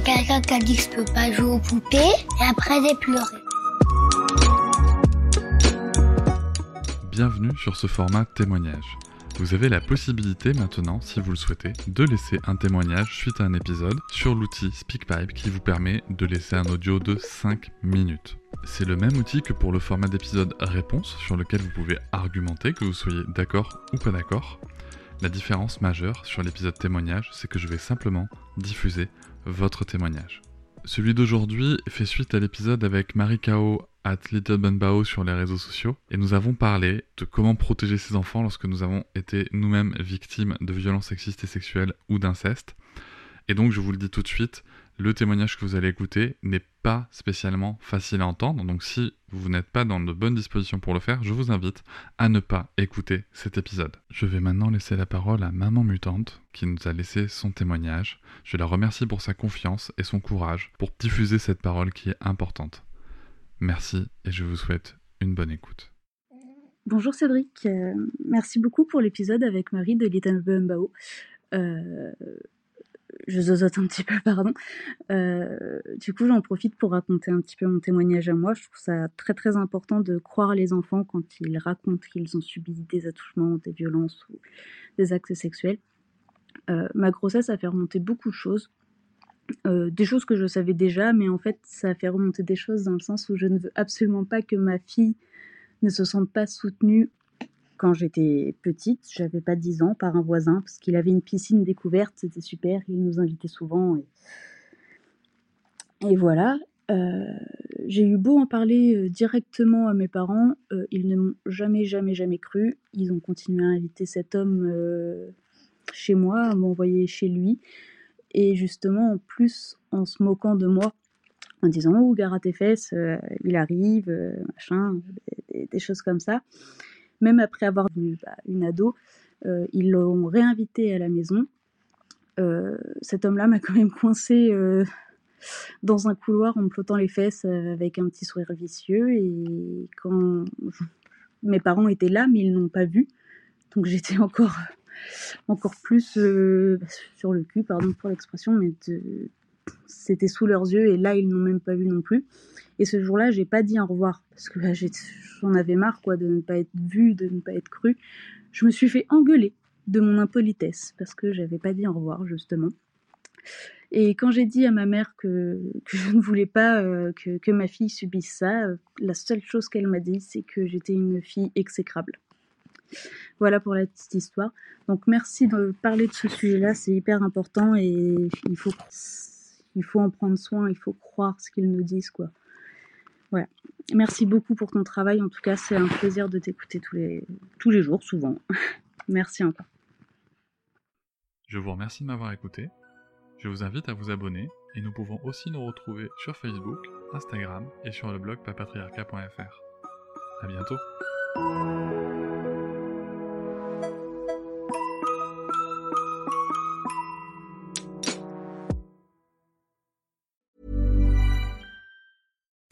Quelqu'un qui a dit que je peux pas jouer aux poupées et après j'ai pleuré. Bienvenue sur ce format témoignage. Vous avez la possibilité maintenant, si vous le souhaitez, de laisser un témoignage suite à un épisode sur l'outil SpeakPipe qui vous permet de laisser un audio de 5 minutes. C'est le même outil que pour le format d'épisode réponse sur lequel vous pouvez argumenter que vous soyez d'accord ou pas d'accord. La différence majeure sur l'épisode témoignage, c'est que je vais simplement diffuser votre témoignage. Celui d'aujourd'hui fait suite à l'épisode avec Marie Kao at Little Bao sur les réseaux sociaux et nous avons parlé de comment protéger ses enfants lorsque nous avons été nous-mêmes victimes de violences sexistes et sexuelles ou d'inceste. Et donc je vous le dis tout de suite, le témoignage que vous allez écouter n'est pas spécialement facile à entendre, donc si vous n'êtes pas dans de bonnes dispositions pour le faire, je vous invite à ne pas écouter cet épisode. Je vais maintenant laisser la parole à Maman Mutante, qui nous a laissé son témoignage. Je la remercie pour sa confiance et son courage pour diffuser cette parole qui est importante. Merci et je vous souhaite une bonne écoute. Bonjour Cédric, euh, merci beaucoup pour l'épisode avec Marie de Little Bumbao. Euh, je zozote un petit peu, pardon. Euh, du coup, j'en profite pour raconter un petit peu mon témoignage à moi. Je trouve ça très très important de croire les enfants quand ils racontent qu'ils ont subi des attouchements, des violences ou des actes sexuels. Euh, ma grossesse a fait remonter beaucoup de choses. Euh, des choses que je savais déjà, mais en fait, ça a fait remonter des choses dans le sens où je ne veux absolument pas que ma fille ne se sente pas soutenue quand j'étais petite, j'avais pas 10 ans, par un voisin, parce qu'il avait une piscine découverte, c'était super, il nous invitait souvent. Et, voilà. Euh, j'ai eu beau en parler euh, directement à mes parents, euh, ils ne m'ont jamais, jamais, jamais cru. Ils ont continué à inviter cet homme chez moi, à m'envoyer chez lui. Et justement, en plus, en se moquant de moi, en disant Oh, gare à tes fesses, il arrive, machin, des, choses comme ça même après avoir vu bah, une ado, euh, ils l'ont réinvité à la maison. Euh, cet homme-là m'a quand même coincé euh, dans un couloir en me flottant les fesses avec un petit sourire vicieux. Et quand mes parents étaient là, mais ils n'ont pas vu, donc j'étais encore, encore plus sur le cul, pardon pour l'expression, mais c'était sous leurs yeux et là ils n'ont même pas vu non plus. Et ce jour-là, j'ai pas dit au revoir parce que bah, j'en avais marre quoi de ne pas être vue, de ne pas être crue. Je me suis fait engueuler de mon impolitesse parce que j'avais pas dit au revoir justement. Et quand j'ai dit à ma mère que, je ne voulais pas euh, que, ma fille subisse ça, euh, la seule chose qu'elle m'a dit, c'est que j'étais une fille exécrable. Voilà pour la petite histoire. Donc merci de parler de ce sujet-là, c'est hyper important et il faut, il faut en prendre soin, il faut croire ce qu'ils nous disent. Voilà. Merci beaucoup pour ton travail. En tout cas, c'est un plaisir de t'écouter tous les, tous les jours, souvent. Merci encore. Je vous remercie de m'avoir écouté. Je vous invite à vous abonner et nous pouvons aussi nous retrouver sur Facebook, Instagram et sur le blog papatriarca.fr. À bientôt.